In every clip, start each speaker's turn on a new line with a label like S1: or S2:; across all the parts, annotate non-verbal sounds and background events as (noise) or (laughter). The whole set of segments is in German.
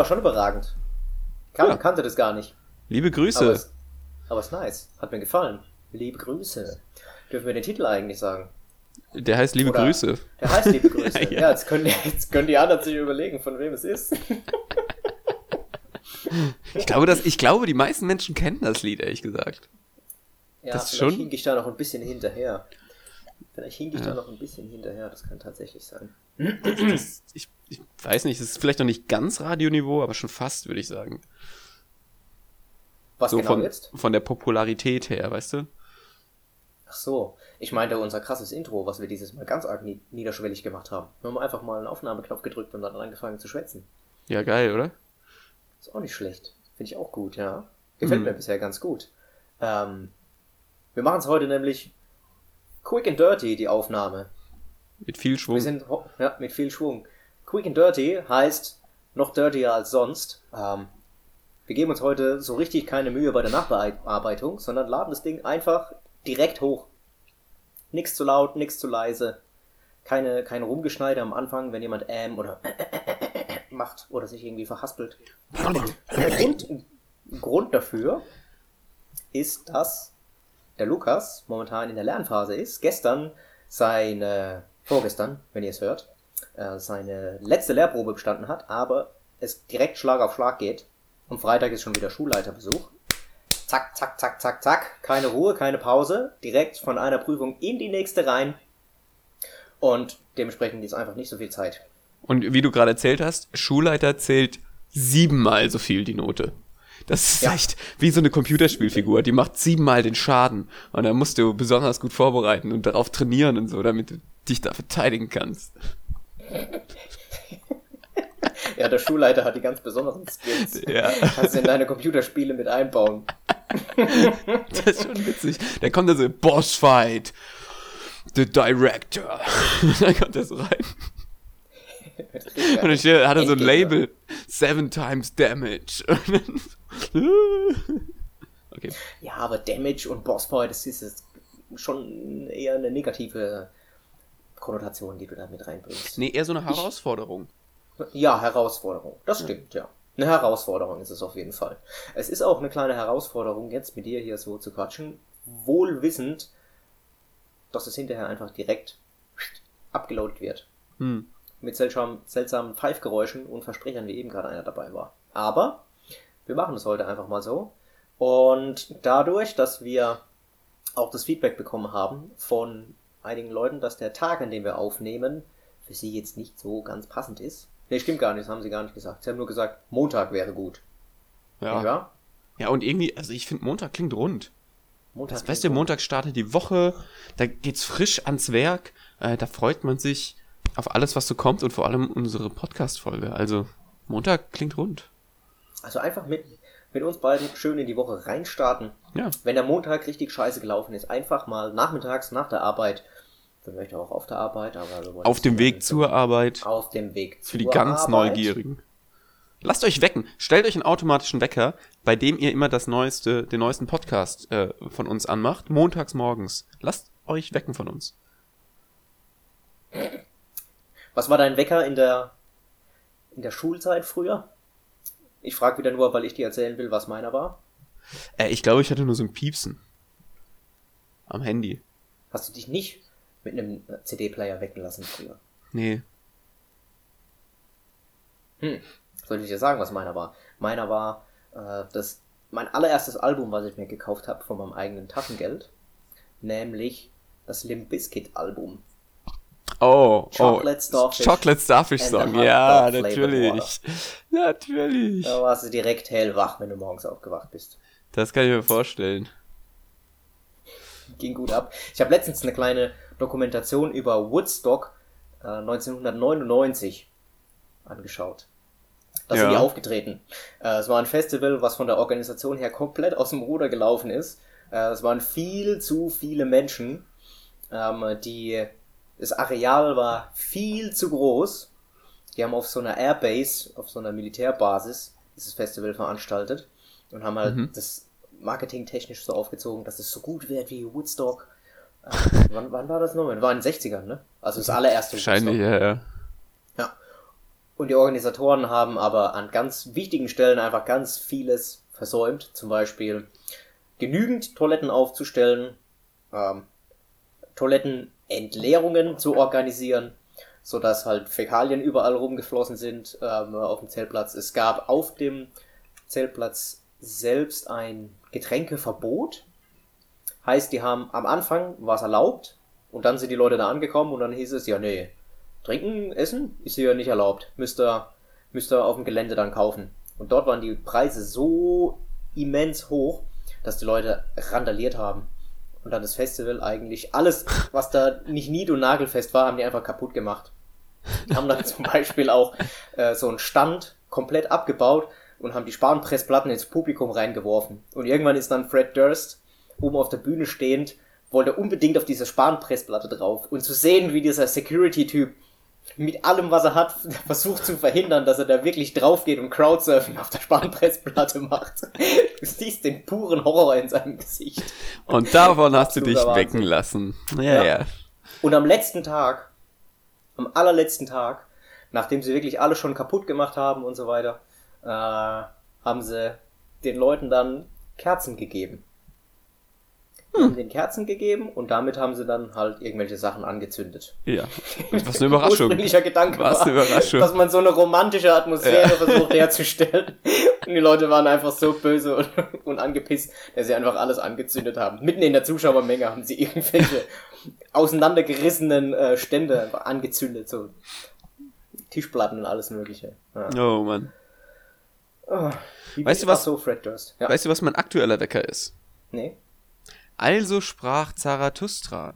S1: War schon überragend. Kan
S2: Ja.
S1: Kannte das gar nicht.
S2: Liebe Grüße.
S1: Aber es, aber es ist nice. Hat mir gefallen. Liebe Grüße. Dürfen wir den Titel eigentlich sagen?
S2: Der heißt Liebe
S1: Oder-
S2: Grüße.
S1: Der heißt Liebe (laughs) Grüße.
S2: Ja.
S1: ja, jetzt, können die, jetzt können die anderen sich überlegen, von wem es ist. (laughs)
S2: Ich glaube, dass, ich glaube, die meisten Menschen kennen das Lied, ehrlich gesagt.
S1: Ja,
S2: Das
S1: vielleicht
S2: schon?
S1: hink ich da noch ein bisschen hinterher. Vielleicht hink ich
S2: Ja.
S1: da noch ein bisschen hinterher, das kann tatsächlich sein.
S2: Das, ich, ich weiß nicht, es ist vielleicht noch nicht ganz Radioniveau, aber schon fast, würde ich sagen.
S1: Was
S2: So
S1: genau
S2: von,
S1: jetzt?
S2: von der Popularität her, weißt du?
S1: Ach so, ich meinte unser krasses Intro, was wir dieses Mal ganz arg nie niederschwellig gemacht haben. Wir haben einfach mal einen Aufnahmeknopf gedrückt und dann angefangen zu schwätzen.
S2: Ja, geil, oder?
S1: Ist auch nicht schlecht. Finde ich auch gut, ja. Gefällt
S2: Mhm.
S1: mir bisher ganz gut. Ähm, wir machen es heute nämlich quick and dirty, die Aufnahme.
S2: Mit viel Schwung.
S1: Wir sind ja, mit viel Schwung. Quick and dirty heißt noch dirtier als sonst. Ähm, wir geben uns heute so richtig keine Mühe bei der Nachbearbeitung, sondern laden das Ding einfach direkt hoch. Nix zu laut, nix zu leise. Keine, kein Rumgeschneide am Anfang, wenn jemand ähm oder (coughs) macht oder sich irgendwie verhaspelt. Der Grund, Grund dafür ist, dass der Lukas momentan in der Lernphase ist. Gestern seine, vorgestern, wenn ihr es hört, äh, seine letzte Lehrprobe bestanden hat, aber es direkt Schlag auf Schlag geht. Am Freitag ist schon wieder Schulleiterbesuch. Zack, zack, zack, zack, zack. Keine Ruhe, keine Pause. Direkt von einer Prüfung in die nächste rein. Und dementsprechend ist einfach nicht so viel Zeit.
S2: Und wie du gerade erzählt hast, Schulleiter zählt siebenmal so viel die Note. Das ist
S1: Ja.
S2: echt wie so eine Computerspielfigur, die macht siebenmal den Schaden. Und da musst du besonders gut vorbereiten und darauf trainieren und so, damit du dich da verteidigen kannst.
S1: Ja, der Schulleiter hat die ganz besonderen Skills.
S2: Ja.
S1: Kannst du in deine Computerspiele mit einbauen. (laughs)
S2: Das ist schon witzig. Da kommt da so Bossfight. The Director. (laughs) da kommt er so rein. (laughs) Und dann hat er so ein. Label. Seven times damage. Und dann- (laughs) okay.
S1: Ja, aber Damage und Bossfight, das ist jetzt schon eher eine negative Konnotation, die du da mit reinbringst.
S2: Nee, eher so eine Herausforderung.
S1: Ja, Herausforderung. Das stimmt, ja. Eine Herausforderung ist es auf jeden Fall. Es ist auch eine kleine Herausforderung, jetzt mit dir hier so zu quatschen, wohl wissend, dass es hinterher einfach direkt abgeloadet wird.
S2: Hm.
S1: Mit seltsam, seltsamen Pfeifgeräuschen und Versprechern, wie eben gerade einer dabei war. Aber wir machen es heute einfach mal so. Und dadurch, dass wir auch das Feedback bekommen haben von einigen Leuten, dass der Tag, an dem wir aufnehmen, für sie jetzt nicht so ganz passend ist. Nee, stimmt gar nicht, das haben sie gar nicht gesagt. Sie haben nur gesagt, Montag wäre gut.
S2: Ja.
S1: Ja?
S2: Ja, und irgendwie, also ich finde, Montag klingt rund.
S1: Montag
S2: Das beste Montag startet die Woche, da geht's frisch ans Werk, äh, da freut man sich auf alles, was so kommt und vor allem unsere Podcast-Folge. Also, Montag klingt rund.
S1: Also einfach mit, mit uns beiden schön in die Woche reinstarten.
S2: Ja.
S1: Wenn der Montag richtig scheiße gelaufen ist, einfach mal nachmittags nach der Arbeit, möchte auch auf der Arbeit, aber wollen
S2: Auf dem Weg
S1: so-
S2: zur Arbeit.
S1: auf dem Weg
S2: Für die
S1: zur
S2: ganz
S1: Arbeit.
S2: Neugierigen. Lasst euch wecken. Stellt euch einen automatischen Wecker, bei dem ihr immer das neueste, den neuesten Podcast äh, von uns anmacht. Montags morgens. Lasst euch wecken von uns.
S1: Was war dein Wecker in der in der Schulzeit früher? Ich frage wieder nur, weil ich dir erzählen will, was meiner war.
S2: Äh, ich glaube, ich hatte nur so ein Piepsen. Am Handy.
S1: Hast du dich nicht mit einem CD-Player wecken lassen früher?
S2: Nee.
S1: Hm. Soll ich dir sagen, was meiner war? Meiner war äh, das mein allererstes Album, was ich mir gekauft habe von meinem eigenen Taschengeld, nämlich das Limp Bizkit Album.
S2: Oh,
S1: Chocolate
S2: oh.
S1: Starfish
S2: Chocolate Starfish Song. Ja, natürlich. (laughs) Natürlich.
S1: Da warst du direkt hellwach, wenn du morgens aufgewacht bist.
S2: Das kann ich mir vorstellen.
S1: Ging gut ab. Ich habe letztens eine kleine Dokumentation über Woodstock äh, 1999 angeschaut. Da sind
S2: Ja.
S1: die aufgetreten. Äh, es war ein Festival, was von der Organisation her komplett aus dem Ruder gelaufen ist. Äh, es waren viel zu viele Menschen. Ähm, die, das Areal war viel zu groß. Die haben auf so einer Airbase, auf so einer Militärbasis, dieses Festival veranstaltet und haben halt
S2: Mhm.
S1: das marketingtechnisch so aufgezogen, dass es so gut wird wie Woodstock. Äh, (laughs) wann, wann war das nochmal? War in den 60ern, ne? Also das allererste
S2: Wahrscheinlich,
S1: Woodstock.
S2: ja, ja.
S1: Ja. Und die Organisatoren haben aber an ganz wichtigen Stellen einfach ganz vieles versäumt. Zum Beispiel genügend Toiletten aufzustellen, ähm, Toilettenentleerungen zu organisieren, sodass halt Fäkalien überall rumgeflossen sind ähm, auf dem Zeltplatz. Es gab auf dem Zeltplatz selbst ein Getränkeverbot. Heißt, die haben am Anfang was erlaubt und dann sind die Leute da angekommen und dann hieß es, ja, nee, trinken, essen ist hier nicht erlaubt. Müsst ihr, müsst ihr auf dem Gelände dann kaufen. Und dort waren die Preise so immens hoch, dass die Leute randaliert haben. Und dann das Festival eigentlich alles, was da nicht nied- und nagelfest war, haben die einfach kaputt gemacht. Die haben dann (laughs) zum Beispiel auch äh, so einen Stand komplett abgebaut und haben die Spanpressplatten ins Publikum reingeworfen. Und irgendwann ist dann Fred Durst oben auf der Bühne stehend, wollte unbedingt auf diese Spanpressplatte drauf. Und zu sehen, wie dieser Security-Typ mit allem, was er hat, (laughs) versucht zu verhindern, dass er da wirklich drauf geht und Crowdsurfing auf der Spanpressplatte macht. Du siehst den puren Horror in seinem Gesicht.
S2: Und davon hast du dich wecken lassen. Ja, ja.
S1: Ja. Und am letzten Tag, am allerletzten Tag, nachdem sie wirklich alles schon kaputt gemacht haben und so weiter, äh, haben sie den Leuten dann Kerzen gegeben.
S2: Hm.
S1: Haben den Kerzen gegeben und damit haben sie dann halt irgendwelche Sachen angezündet.
S2: ja. (laughs) Was eine Überraschung.
S1: Ursprünglicher Gedanke
S2: Was eine
S1: war,
S2: Überraschung.
S1: dass man so eine romantische Atmosphäre versucht (laughs) herzustellen. Und die Leute waren einfach so böse und, und angepisst, dass sie einfach alles angezündet haben. Mitten in der Zuschauermenge haben sie irgendwelche auseinandergerissenen äh, Stände angezündet, so Tischplatten und alles mögliche. Ja.
S2: Oh Mann.
S1: Oh,
S2: Weißt du was-
S1: So, Fred Durst. Ja.
S2: Weißt du, was mein aktueller Wecker ist?
S1: Nee.
S2: Also sprach Zarathustra.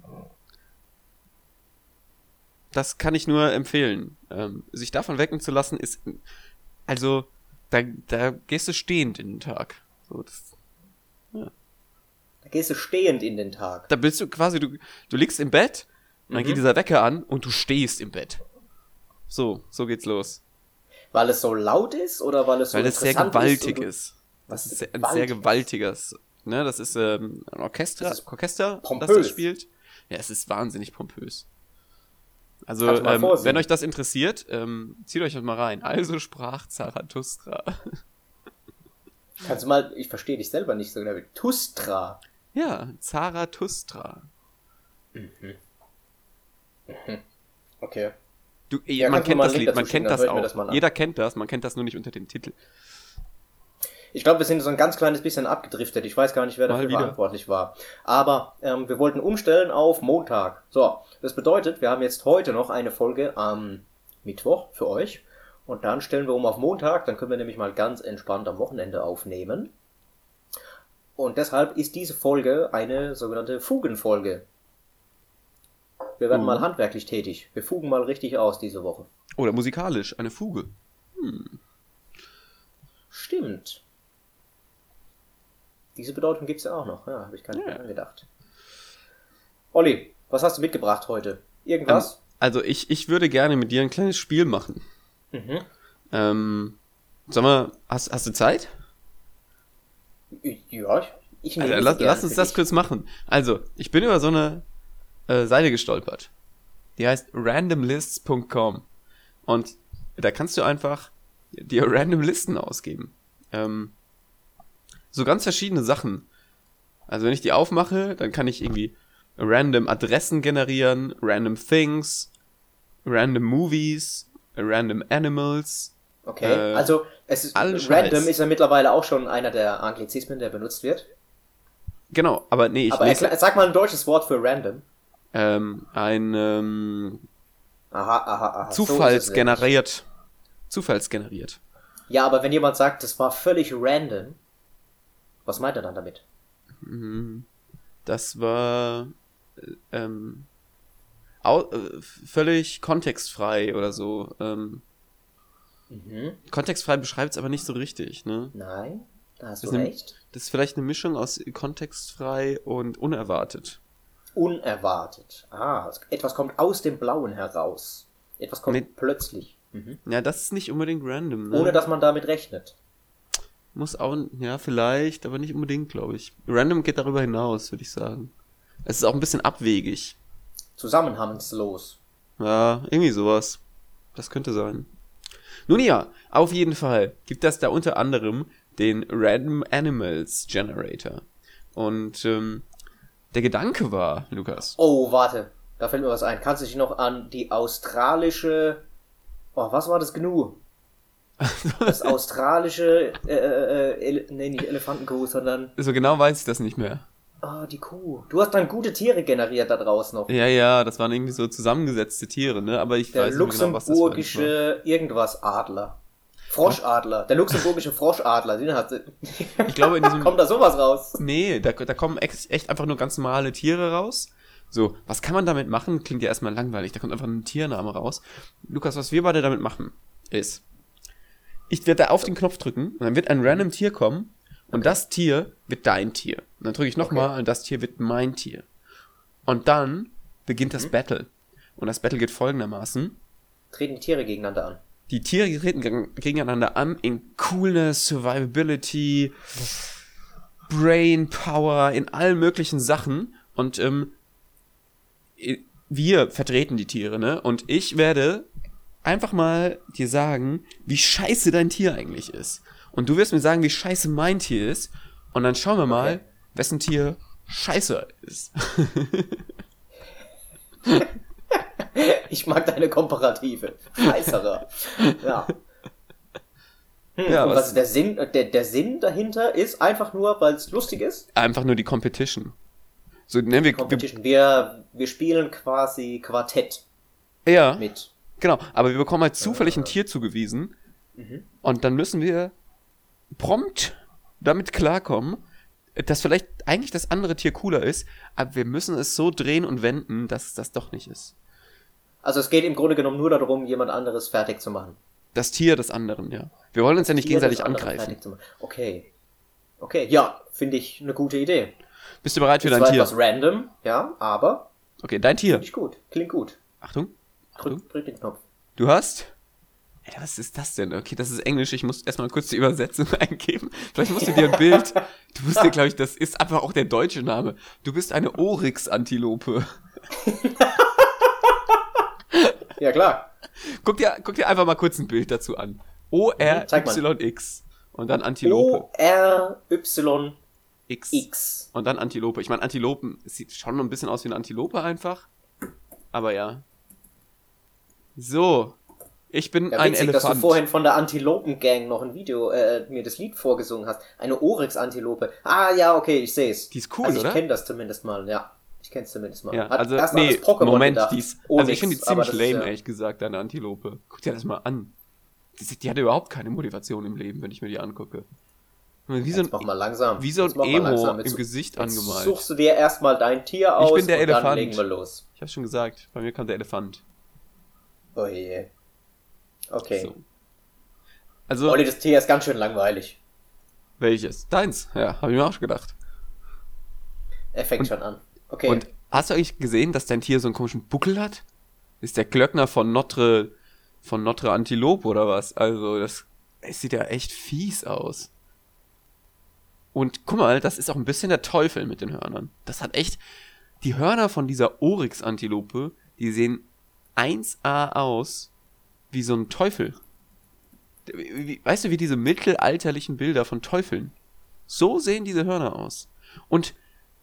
S2: Das kann ich nur empfehlen. Ähm, sich davon wecken zu lassen, ist. Also, da, da gehst du stehend in den Tag. So, das,
S1: Da gehst du stehend in den Tag.
S2: da bist du quasi, du, du liegst im Bett, und dann
S1: Mhm.
S2: geht dieser Wecker an und du stehst im Bett. So, so geht's los.
S1: Weil es so laut ist oder weil es so
S2: Weil es sehr gewaltig ist.
S1: Was
S2: Das ist sehr, ein sehr gewaltiges. Ne, das ist ähm, ein Orchester,
S1: Das ist
S2: Orchester, das
S1: pompös.
S2: das spielt. Ja, es ist wahnsinnig pompös. Also, ähm, wenn euch das interessiert, ähm, zieht euch das mal rein. Also sprach Zarathustra. (laughs)
S1: Kannst du mal, ich verstehe dich selber nicht so genau. Tustra.
S2: ja, Zarathustra.
S1: Okay.
S2: Du,
S1: Ja,
S2: man kennt das Lied, man kennt das auch.
S1: das.
S2: Jeder kennt das, man kennt das nur nicht unter dem Titel.
S1: Ich glaube, wir sind so ein ganz kleines bisschen abgedriftet. Ich weiß gar nicht, wer dafür verantwortlich war. Aber ähm, wir wollten umstellen auf Montag. So, das bedeutet, wir haben jetzt heute noch eine Folge am Mittwoch für euch. Und dann stellen wir um auf Montag. Dann können wir nämlich mal ganz entspannt am Wochenende aufnehmen. Und deshalb ist diese Folge eine sogenannte Fugenfolge. Wir werden
S2: Mhm.
S1: mal handwerklich tätig. Wir fugen mal richtig aus diese Woche.
S2: Oder musikalisch, eine Fuge.
S1: Stimmt. Diese Bedeutung gibt's ja auch noch. Ja, habe ich gar nicht
S2: Ja.
S1: mehr angedacht. Olli, was hast du mitgebracht heute? Irgendwas?
S2: Also ich, ich würde gerne mit dir ein kleines Spiel machen.
S1: Mhm.
S2: Ähm, sag mal, hast, hast du Zeit?
S1: Ja, ich, ich nehme
S2: Alter,
S1: sie
S2: lass, lass uns das
S1: dich.
S2: kurz machen. Also, ich bin über so eine äh, Seite gestolpert. Die heißt randomlists.com. Und da kannst du einfach dir random Listen ausgeben. Ähm, so ganz verschiedene Sachen. Also wenn ich die aufmache, dann kann ich irgendwie random Adressen generieren, random Things, random Movies, random Animals.
S1: Okay,
S2: äh,
S1: also es ist, random
S2: Scheiß.
S1: ist ja mittlerweile auch schon einer der Anglizismen, der benutzt wird.
S2: Genau, aber nee, ich
S1: Aber
S2: lese
S1: sag mal ein deutsches Wort für random.
S2: ähm, ein ähm,
S1: Aha, aha, aha. so
S2: Zufallsgeneriert. Zufallsgeneriert.
S1: nämlich. Ja, aber wenn jemand sagt, das war völlig random, was meint er dann damit?
S2: Mhm. Das war äh, ähm, äh, völlig kontextfrei oder so. Ähm,
S1: Mhm.
S2: kontextfrei beschreibt es aber nicht so richtig, ne?
S1: Nein, da hast du
S2: Das ist eine-
S1: recht.
S2: Das ist vielleicht eine Mischung aus kontextfrei und unerwartet.
S1: Unerwartet. Ah, etwas kommt aus dem Blauen heraus. Etwas kommt
S2: Mit-
S1: plötzlich. Mhm.
S2: Ja, das ist nicht unbedingt random, ne?
S1: Ohne dass man damit rechnet.
S2: Muss auch, ja, vielleicht, aber nicht unbedingt, glaube ich. Random geht darüber hinaus, würde ich sagen. Es ist auch ein bisschen abwegig.
S1: Zusammenhangslos.
S2: Ja, irgendwie sowas. Das könnte sein. Nun ja, auf jeden Fall gibt das da unter anderem den Random Animals Generator. Und ähm, der Gedanke war, Lukas.
S1: Oh, warte. Da fällt mir was ein. Kannst du dich noch an die australische. Oh, was war das Gnu? Das australische. Äh, äh, äh, nee, nicht Elefantenkuh, sondern.
S2: So genau weiß ich das nicht mehr.
S1: Ah, die Kuh. Du hast dann gute Tiere generiert da draußen noch.
S2: Ja, ja, das waren irgendwie so zusammengesetzte Tiere, ne? Aber ich
S1: Der
S2: weiß nicht genau, was das war.
S1: luxemburgische irgendwas Adler. Froschadler. Der luxemburgische Froschadler. Den hat
S2: Ich glaube, in (laughs) diesem.
S1: Kommt da sowas raus?
S2: Nee, da, da kommen echt einfach nur ganz normale Tiere raus. So, was kann man damit machen? Klingt ja erstmal langweilig. Da kommt einfach ein Tiername raus. Lukas, was wir beide damit machen, ist, ich werde da auf den Knopf drücken und dann wird ein random Tier kommen und das Tier wird dein Tier. Und dann drücke ich nochmal
S1: Okay.
S2: und das Tier wird mein Tier. Und dann beginnt
S1: Mhm.
S2: das Battle. Und das Battle geht folgendermaßen.
S1: Treten die Tiere gegeneinander an.
S2: Die Tiere treten geg- gegeneinander an in Coolness, Survivability, Brain Power, in allen möglichen Sachen. Und ähm, wir vertreten die Tiere, ne? Und ich werde einfach mal dir sagen, wie scheiße dein Tier eigentlich ist. Und du wirst mir sagen, wie scheiße mein Tier ist. Und dann schauen wir mal,
S1: Okay.
S2: wessen Tier scheiße ist. (laughs)
S1: Ich mag deine Komparative. Scheißerer. ja. Hm,
S2: Ja, was-
S1: was der Sinn? Der, der Sinn dahinter ist einfach nur, weil es lustig ist.
S2: Einfach nur die Competition. So, ne, wir, wir,
S1: Competition. Wir, wir spielen quasi Quartett
S2: ja.
S1: mit.
S2: Genau, aber wir bekommen halt zufällig ein Tier zugewiesen und dann müssen wir prompt damit klarkommen, dass vielleicht eigentlich das andere Tier cooler ist, aber wir müssen es so drehen und wenden, dass es das doch nicht ist.
S1: Also es geht im Grunde genommen nur darum, jemand anderes fertig zu machen.
S2: Das Tier des anderen, ja. Wir wollen uns ja nicht
S1: Tier
S2: gegenseitig angreifen.
S1: Okay. Okay, ja, finde ich eine gute Idee.
S2: Bist du bereit für
S1: Ist
S2: dein Tier?
S1: etwas random, ja, aber
S2: Okay, dein Tier.
S1: ich gut. Klingt gut.
S2: Achtung.
S1: Drück, drück den Knopf.
S2: Du hast. Ey, was ist das denn? Okay, das ist Englisch. Ich muss erstmal kurz die Übersetzung (laughs) eingeben. Vielleicht musst du dir ein (laughs) Bild. Du musst dir, glaube ich, das ist einfach auch der deutsche Name. Du bist eine Oryx-Antilope. (laughs)
S1: Ja, klar.
S2: Guck dir, guck dir einfach mal kurz ein Bild dazu an. O-R-Y-X. Und dann Antilope.
S1: O-R-Y-X.
S2: X. Und dann Antilope. Ich meine, Antilopen, es sieht schon ein bisschen aus wie eine Antilope einfach. Aber ja. So. Ich bin
S1: Ja,
S2: ein
S1: witzig, dass du
S2: Elefant.
S1: vorhin von der Antilopen-Gang noch ein Video, äh, mir das Lied vorgesungen hast. Eine Oryx-Antilope. Ah, ja, okay, ich sehe es.
S2: Die ist cool,
S1: also ich
S2: oder?
S1: kenne das zumindest mal, ja. Ich kenne es zumindest mal.
S2: Ja,
S1: Hat
S2: also,
S1: erst
S2: nee,
S1: das Pokémon
S2: Moment,
S1: gedacht.
S2: die ist,
S1: Onyx,
S2: also ich finde die ziemlich
S1: das ist
S2: lame,
S1: ja-
S2: ehrlich gesagt, deine Antilope. Guck dir das mal an. Die, die hat überhaupt keine Motivation im Leben, wenn ich mir die angucke. Wie so
S1: Jetzt mach
S2: ein,
S1: mal langsam.
S2: wie so ein Emo
S1: langsam.
S2: im Gesicht angemalt.
S1: Suchst du dir erstmal dein Tier aus
S2: bin der
S1: und dann
S2: Elefant.
S1: legen wir los.
S2: ich hab's schon gesagt, bei mir kommt der Elefant.
S1: Oh je. Okay.
S2: So. Also,
S1: Olli, das Tier ist ganz schön langweilig.
S2: welches? Deins, ja, habe ich mir auch schon gedacht.
S1: Er fängt schon an. Okay.
S2: Und hast du eigentlich gesehen, dass dein Tier so einen komischen Buckel hat? Ist der Glöckner von Notre, von Notre Antilope oder was? Also, das, es sieht ja echt fies aus. Und guck mal, das ist auch ein bisschen der Teufel mit den Hörnern. Das hat echt, die Hörner von dieser Oryx-Antilope, die sehen 1A aus wie so ein Teufel. Weißt du, wie diese mittelalterlichen Bilder von Teufeln? So sehen diese Hörner aus. Und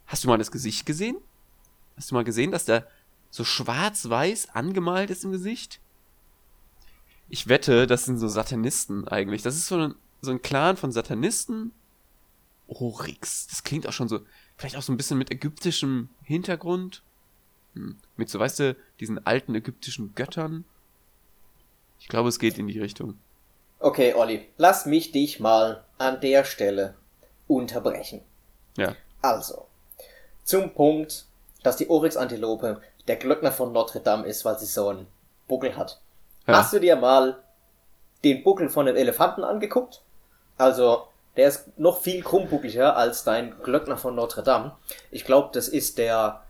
S2: hast du mal das Gesicht gesehen? Hast du mal gesehen, dass da so schwarz-weiß angemalt ist im Gesicht? Ich wette, das sind so Satanisten eigentlich. Das ist so ein, so ein Clan von Satanisten. Oryx. Das klingt auch schon so, vielleicht auch so ein bisschen mit ägyptischem Hintergrund. Hm. Mit so, weißt du, diesen alten ägyptischen Göttern. Ich glaube, es geht in die Richtung.
S1: okay, Olli, lass mich dich mal an der Stelle unterbrechen.
S2: Ja.
S1: Also, zum Punkt, dass die Oryx-Antilope der Glöckner von Notre Dame ist, weil sie so einen Buckel hat.
S2: Ja.
S1: Hast du dir mal den Buckel von dem Elefanten angeguckt? Also, der ist noch viel krummbuckliger als dein Glöckner von Notre Dame. Ich glaube, das ist der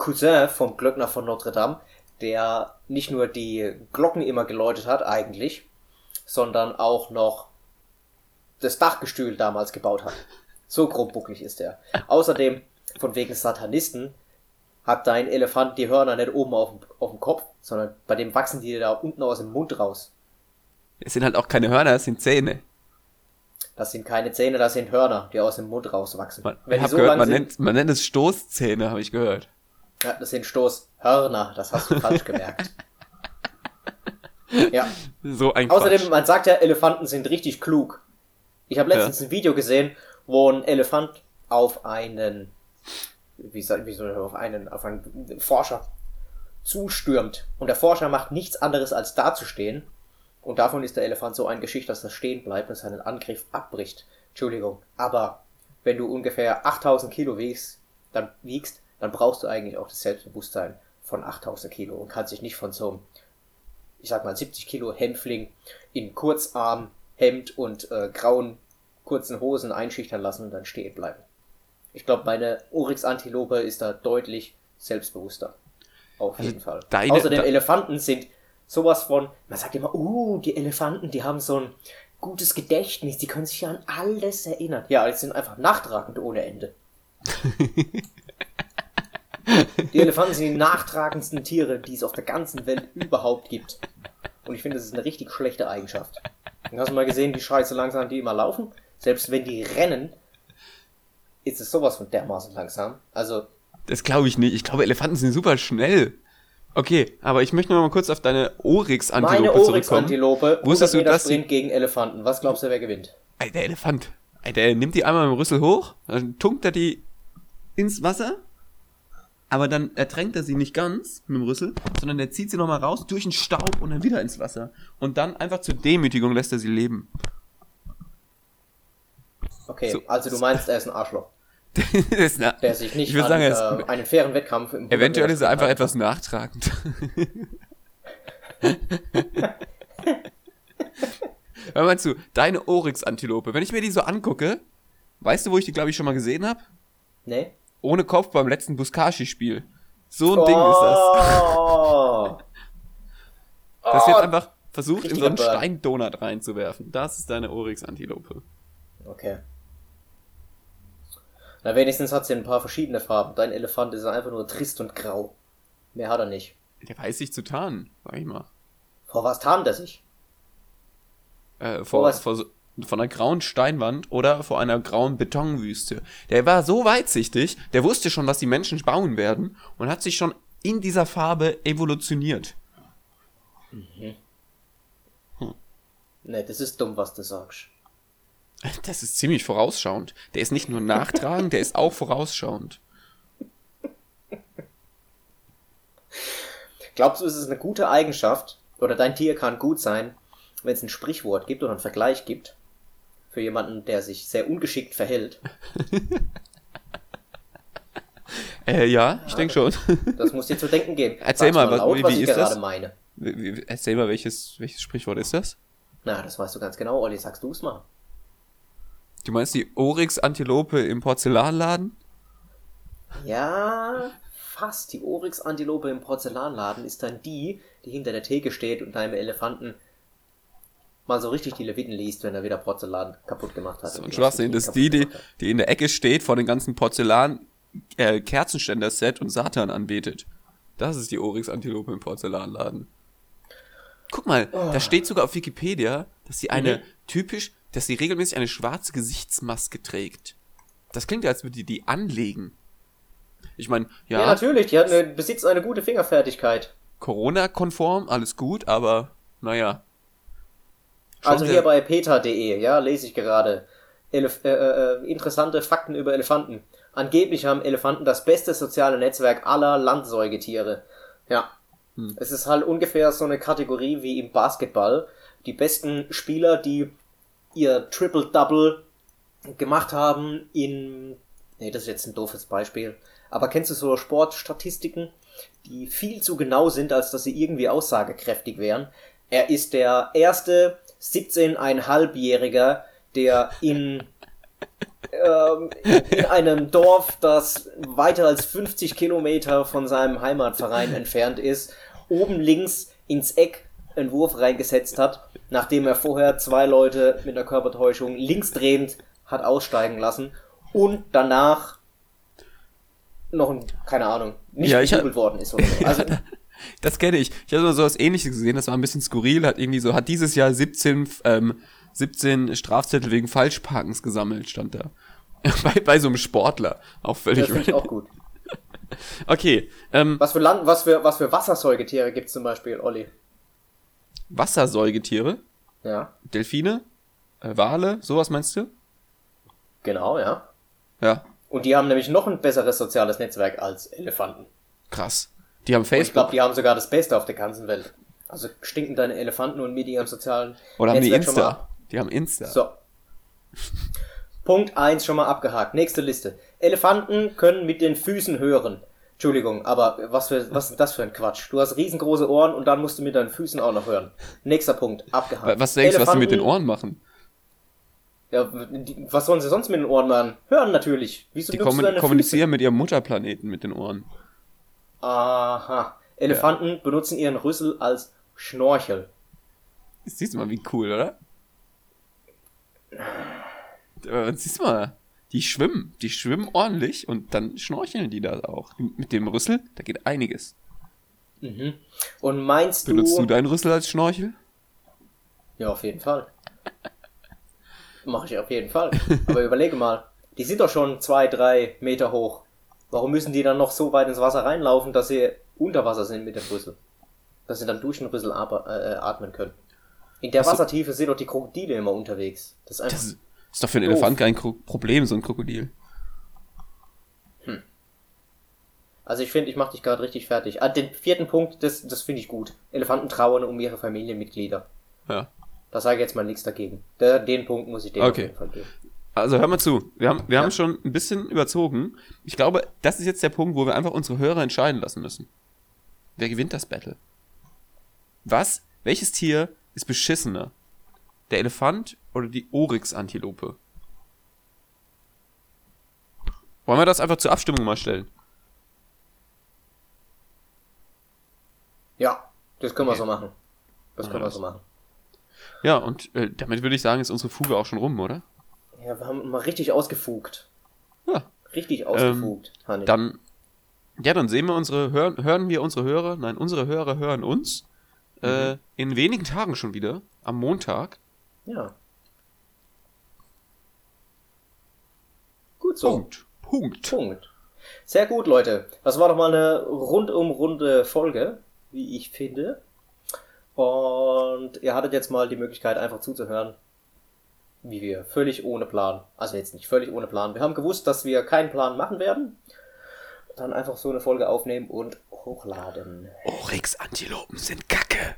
S1: Cousin vom Glöckner von Notre Dame, der nicht nur die Glocken immer geläutet hat, eigentlich, sondern auch noch das Dachgestühl damals gebaut hat. So krummbucklig ist er. Außerdem, von wegen Satanisten, hat dein Elefant die Hörner nicht oben auf dem, auf dem Kopf, sondern bei dem wachsen die da unten aus dem Mund raus.
S2: Es sind halt auch keine Hörner, es sind Zähne.
S1: Das sind keine Zähne, das sind Hörner, die aus dem Mund rauswachsen.
S2: Man,
S1: Wenn
S2: hab
S1: so
S2: gehört, man,
S1: sind,
S2: nennt, man nennt es Stoßzähne, habe ich gehört.
S1: Ja, das sind Stoßhörner, das hast du falsch gemerkt. Ja.
S2: So ein
S1: Außerdem,
S2: Quatsch.
S1: man sagt ja, Elefanten sind richtig klug. Ich habe letztens ein Video gesehen, wo ein Elefant auf einen, wie soll, wie soll auf einen, auf einen Forscher zustürmt. Und der Forscher macht nichts anderes als dazustehen. Und davon ist der Elefant so eingeschüchtert, dass er stehen bleibt und seinen Angriff abbricht. Entschuldigung. Aber wenn du ungefähr 8000 Kilo wiegst, dann wiegst, dann brauchst du eigentlich auch das Selbstbewusstsein von 8000 Kilo und kannst dich nicht von so einem ich sag mal 70 Kilo Hämpfling in Kurzarm, Hemd und äh, grauen kurzen Hosen einschüchtern lassen und dann stehen bleiben. Ich glaube, meine Oryx-Antilope ist da deutlich selbstbewusster. Auf
S2: Also
S1: jeden Fall.
S2: deine-
S1: Außerdem Elefanten sind sowas von, man sagt immer, uh, die Elefanten, die haben so ein gutes Gedächtnis, die können sich ja an alles erinnern. Ja, die sind einfach nachtragend ohne Ende. (laughs) Die Elefanten sind die nachtragendsten Tiere, die es auf der ganzen Welt überhaupt gibt. Und ich finde, das ist eine richtig schlechte Eigenschaft. Und hast du mal gesehen, wie scheiße langsam die immer laufen? Selbst wenn die rennen, ist es sowas von dermaßen langsam. Also,
S2: Das glaube ich nicht. Ich glaube, Elefanten sind super schnell. Okay, aber ich möchte noch mal kurz auf deine
S1: meine
S2: Oryx-Antilope zurückkommen.
S1: Oryx-Antilope, 100
S2: Wusstest du, dass
S1: Sprint gegen Elefanten. Was glaubst du, wer gewinnt?
S2: Der Elefant. Der nimmt die einmal dem Rüssel hoch, dann tunkt er die ins Wasser, aber dann ertränkt er sie nicht ganz mit dem Rüssel, sondern er zieht sie nochmal raus durch den Staub und dann wieder ins Wasser. Und dann einfach zur Demütigung lässt er sie leben.
S1: Okay,
S2: So.
S1: also du meinst, er ist ein Arschloch, (laughs)
S2: ist na,
S1: der sich nicht
S2: ich
S1: an
S2: sagen, er ist,
S1: äh, einen fairen Wettkampf im 100
S2: eventuell ist er einfach etwas nachtragend. (laughs) Hör mal zu, deine Oryx-Antilope, wenn ich mir die so angucke, weißt du, wo ich die, glaube ich, schon mal gesehen habe?
S1: Nee?
S2: Ohne Kopf beim letzten Buskashi-Spiel. So ein Ding ist das.
S1: Oh. (laughs)
S2: Das wird
S1: Oh.
S2: einfach versucht, in so
S1: richtiger
S2: einen
S1: Burn.
S2: Steindonut reinzuwerfen. Das ist deine Oryx-Antilope.
S1: Okay. Na, wenigstens hat sie ein paar verschiedene Farben. Dein Elefant ist einfach nur trist und grau. Mehr hat er nicht.
S2: Der weiß sich zu tarnen, sag ich mal.
S1: Vor was tarnt er sich?
S2: Äh,
S1: Vor
S2: vor,
S1: was?
S2: vor, von einer grauen Steinwand oder vor einer grauen Betonwüste. Der war so weitsichtig, der wusste schon, was die Menschen bauen werden und hat sich schon in dieser Farbe evolutioniert.
S1: Ne, das ist dumm, was du sagst. (laughs)
S2: Das ist ziemlich vorausschauend. Der ist nicht nur nachtragend, der ist auch vorausschauend. (laughs)
S1: Glaubst du, es ist eine gute Eigenschaft, oder dein Tier kann gut sein, wenn es ein Sprichwort gibt oder einen Vergleich gibt, für jemanden, der sich sehr ungeschickt verhält? (laughs)
S2: Äh, ja, ich denke schon. (laughs)
S1: Das muss dir zu denken geben.
S2: Erzähl mal, was-
S1: laut,
S2: wie-
S1: was
S2: wie
S1: ich
S2: ist das?
S1: gerade meine.
S2: Erzähl mal, welches, welches Sprichwort ist das?
S1: Na, das weißt du ganz genau, Olli, sagst du es mal.
S2: Du meinst die Oryx-Antilope im Porzellanladen?
S1: Ja, fast. Die Oryx-Antilope im Porzellanladen ist dann die, die hinter der Theke steht und deinem Elefanten mal so richtig die Leviten liest, wenn er wieder Porzellan kaputt gemacht hat.
S2: So ein Schwachsinn. Das ist die, die, die in der Ecke steht, vor dem ganzen Porzellan äh, Kerzenständer-Set und Satan anbetet. Das ist die Oryx-Antilope im Porzellanladen. Guck mal, da steht sogar auf Wikipedia, dass sie eine
S1: Mhm.
S2: typisch, dass sie regelmäßig eine schwarze Gesichtsmaske trägt. Das klingt ja, als würde die die anlegen. Ich meine,
S1: Ja,
S2: ja,
S1: natürlich, die hat eine, besitzt eine gute Fingerfertigkeit.
S2: Corona-konform, alles gut, aber naja. Schon
S1: Also hier bei peter.de, ja, lese ich gerade. Elef äh, äh, interessante Fakten über Elefanten. Angeblich haben Elefanten das beste soziale Netzwerk aller Landsäugetiere. Ja.
S2: Hm.
S1: Es ist halt ungefähr so eine Kategorie wie im Basketball. Die besten Spieler, die ihr Triple-Double gemacht haben in. Nee, das ist jetzt ein doofes Beispiel. Aber kennst du so Sportstatistiken, die viel zu genau sind, als dass sie irgendwie aussagekräftig wären? Er ist der erste 17,5-Jähriger, der in, ähm, in einem Dorf, das weiter als 50 Kilometer von seinem Heimatverein entfernt ist, oben links ins Eck einen Wurf reingesetzt hat, nachdem er vorher zwei Leute mit einer Körpertäuschung linksdrehend hat aussteigen lassen und danach noch ein, keine Ahnung, nicht
S2: Ja, ich
S1: worden ist oder so. Also,
S2: Das kenne ich. Ich habe mal so was ähnliches gesehen, das war ein bisschen skurril, hat irgendwie so, hat dieses Jahr 17, ähm, 17 Strafzettel wegen Falschparkens gesammelt, stand da. (laughs) bei, bei so einem Sportler. Auch völlig
S1: Das ich auch gut. (laughs)
S2: Okay, ähm,
S1: Was für, Land, was für, was für Wassersäugetiere gibt es zum Beispiel, Olli?
S2: Wassersäugetiere,
S1: Ja,
S2: Delfine, äh, Wale, sowas meinst du?
S1: genau, ja.
S2: Ja,
S1: Und die haben nämlich noch ein besseres soziales Netzwerk als Elefanten.
S2: krass. Die haben
S1: Und ich glaube,
S2: Facebook.
S1: die haben sogar das Beste auf der ganzen Welt. Also stinken deine Elefanten und mit ihrem sozialen
S2: Oder haben die Insta? Die haben Insta.
S1: So. Punkt 1 schon mal abgehakt. Nächste Liste. Elefanten können mit den Füßen hören. Entschuldigung, aber was, für, was ist das für ein Quatsch? Du hast riesengroße Ohren und dann musst du mit deinen Füßen auch noch hören. Nächster Punkt, abgehakt.
S2: Was denkst du, was die mit den Ohren machen?
S1: Ja, die, was sollen sie sonst mit den Ohren machen? Hören natürlich. Wieso
S2: Die
S1: deine
S2: kommunizieren mit ihrem Mutterplaneten mit den Ohren.
S1: Aha. Elefanten benutzen ihren Rüssel als Schnorchel.
S2: Siehst du mal, wie cool, oder? Aber siehst du mal, die schwimmen. Die schwimmen ordentlich und dann schnorcheln die da auch. Mit dem Rüssel, da geht einiges.
S1: Mhm. Und meinst du...
S2: Benutzt du deinen Rüssel als Schnorchel?
S1: Ja, auf jeden Fall. Mache ich auf jeden Fall. Aber (laughs) überlege mal, die sind doch schon zwei, drei Meter hoch. Warum müssen die dann noch so weit ins Wasser reinlaufen, dass sie unter Wasser sind mit dem Rüssel? Dass sie dann durch den Rüssel äh, atmen können. In der
S2: Ach so.
S1: Wassertiefe sind doch die Krokodile immer unterwegs. Das ist einfach.
S2: Das ist doch für einen
S1: Doof.
S2: Elefant kein Problem, so ein Krokodil.
S1: Also ich finde, ich mache dich gerade richtig fertig. Ah, den vierten Punkt, das, das finde ich gut. Elefanten trauern um ihre Familienmitglieder.
S2: Ja.
S1: Da sage ich jetzt mal nichts dagegen. Der, den Punkt muss ich dem auf
S2: Okay.
S1: jeden Fall geben.
S2: Also hör mal zu. Wir haben, wir
S1: Ja.
S2: haben schon ein bisschen überzogen. Ich glaube, das ist jetzt der Punkt, wo wir einfach unsere Hörer entscheiden lassen müssen. Wer gewinnt das Battle? Was? Welches Tier ist beschissener? Der Elefant oder die Oryx-Antilope? Wollen wir das einfach zur Abstimmung mal stellen?
S1: Ja, das können wir
S2: Okay.
S1: so machen. Das
S2: Ja,
S1: können wir so machen.
S2: Ja, und äh, damit würde ich sagen, ist unsere Fuge auch schon rum, oder?
S1: Ja, wir haben mal richtig ausgefugt.
S2: Ja.
S1: Richtig ausgefugt, Hanni.
S2: Dann, ja, dann sehen wir unsere, hören, hören wir unsere Hörer, nein, unsere Hörer hören uns äh, in wenigen Tagen schon wieder, am Montag.
S1: Ja. Gut so.
S2: Punkt. Punkt.
S1: Punkt. Sehr gut, Leute. Das war doch mal eine rundum runde Folge, wie ich finde. Und ihr hattet jetzt mal die Möglichkeit, einfach zuzuhören, wie wir völlig ohne Plan, also jetzt nicht völlig ohne Plan, wir haben gewusst, dass wir keinen Plan machen werden, dann einfach so eine Folge aufnehmen und hochladen.
S2: Oryx-Antilopen sind Kacke.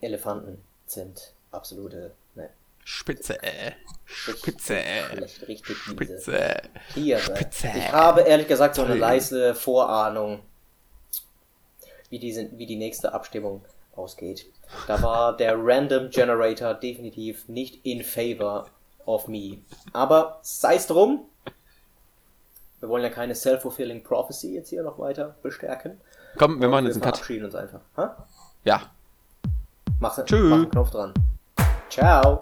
S1: Elefanten sind absolute, ne,
S2: Spitze, äh. Spitze, äh.
S1: richtig.
S2: Spitze.
S1: Tiere.
S2: Spitze.
S1: Ich habe ehrlich gesagt so eine leise Vorahnung, wie die, sind, wie die nächste Abstimmung ausgeht. Da war der Random Generator definitiv nicht in favor of me. Aber sei es drum. Wir wollen ja keine self-fulfilling prophecy jetzt hier noch weiter bestärken.
S2: Komm, wir machen jetzt einen Cut.
S1: verabschieden uns einfach. Ha?
S2: Ja.
S1: Mach's,
S2: Tschö.
S1: mach Knopf dran. Ciao.